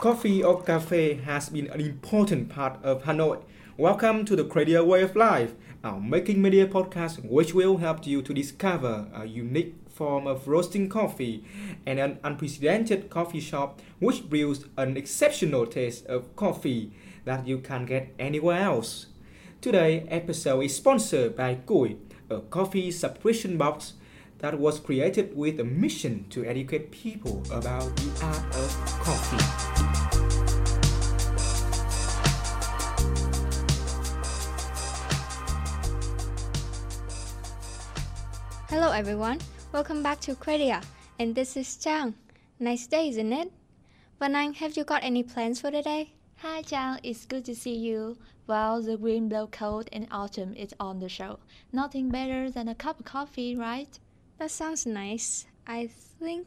Coffee or cafe has been an important part of Hanoi. Welcome to the Credia Way of Life, our making media podcast, which will help you to discover a unique form of roasting coffee and an unprecedented coffee shop which brews an exceptional taste of coffee that you can't get anywhere else. Today episode is sponsored by Cui, a coffee subscription box that was created with a mission to educate people about the art of coffee. Hello everyone, welcome back to Credia, and this is Chang. Nice day, isn't it? Van Anh, have you got any plans for the day? Hi Chang, it's good to see you. Well, the green blow cold and autumn is on the show. Nothing better than a cup of coffee, right? That sounds nice. I think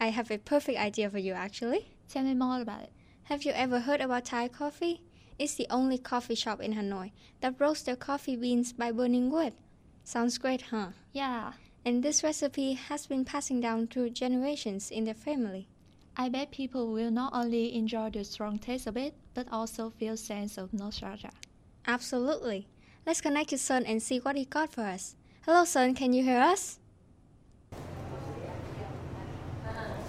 I have a perfect idea for you actually. Tell me more about it. Have you ever heard about Thai coffee? It's the only coffee shop in Hanoi that roasts their coffee beans by burning wood. Sounds great, huh? Yeah, And this recipe has been passing down through generations in the family. I bet people will not only enjoy the strong taste of it, but also feel sense of nostalgia. Absolutely. Let's connect to Sun and see what he got for us. Hello, Sun, can you hear us?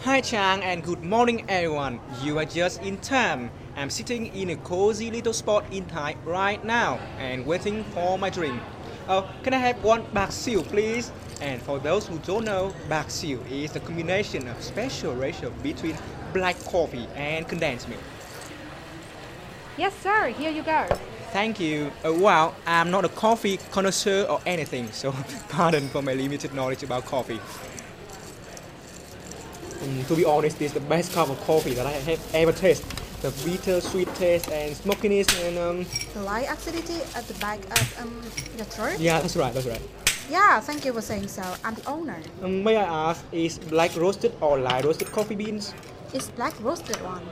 Hi Chang and good morning everyone. You are just in time. I'm sitting in a cozy little spot in Thai right now and waiting for my drink. Oh, can I have one bak siu please? And for those who don't know, bak siu is the combination of special ratio between black coffee and condensed milk. Yes, sir. Here you go. Thank you. Uh, well, I'm not a coffee connoisseur or anything, so pardon for my limited knowledge about coffee. Mm, to be honest, this is the best cup of coffee that I have ever tasted. The bitter, sweet taste and smokiness and um, The light acidity at the back of um, your throat. yeah, that's right, that's right. Yeah, thank you for saying so. I'm the owner. Um, may I ask, is black roasted or light roasted coffee beans? It's black roasted one.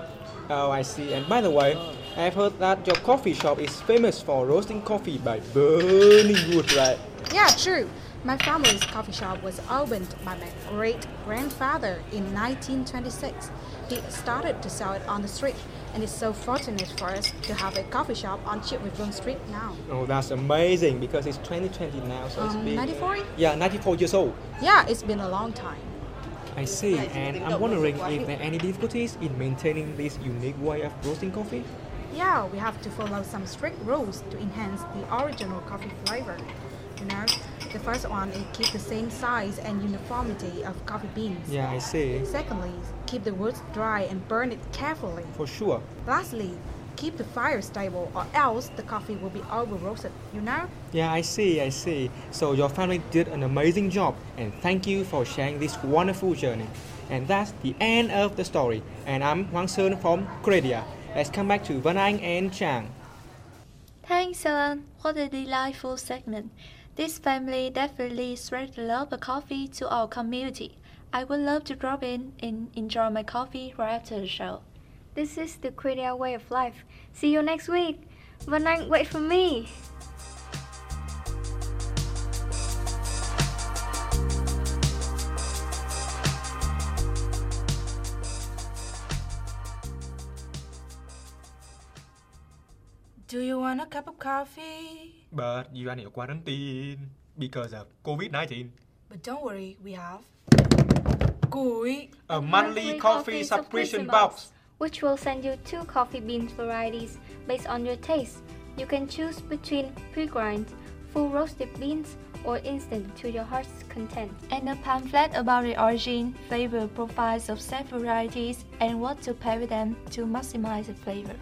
Oh, I see. And by the way, I've heard that your coffee shop is famous for roasting coffee by burning wood, right? Yeah, true. My family's coffee shop was opened by my great grandfather in 1926. He started to sell it on the street, and it's so fortunate for us to have a coffee shop on Chitwivung Street now. Oh, that's amazing because it's 2020 now, so it's Um, been 94? yeah, 94 years old. Yeah, it's been a long time. I see, and I'm wondering if there are any difficulties in maintaining this unique way of roasting coffee. Yeah, we have to follow some strict rules to enhance the original coffee flavor. You know, the first one is keep the same size and uniformity of coffee beans. Yeah, I see. Secondly, keep the wood dry and burn it carefully. For sure. Lastly, keep the fire stable or else the coffee will be over roasted, you know? Yeah, I see, I see. So your family did an amazing job, and thank you for sharing this wonderful journey. And that's the end of the story. And I'm Wang Sơn from Credia. Let's come back to Van Anh and Chang. Thanks, Alan. What a delightful segment. This family definitely spread the love of coffee to our community. I would love to drop in and enjoy my coffee right after the show. This is the Credia way of life. See you next week. Van Anh, wait for me. Do you want a cup of coffee? But you are in quarantine because of COVID 19. But don't worry, we have Cui. A monthly coffee subscription box. which will send you two coffee bean varieties based on your taste. You can choose between pre-grind, full roasted beans, or instant to your heart's content. And a pamphlet about the origin, flavor profiles of said varieties, and what to pair with them to maximize the flavor.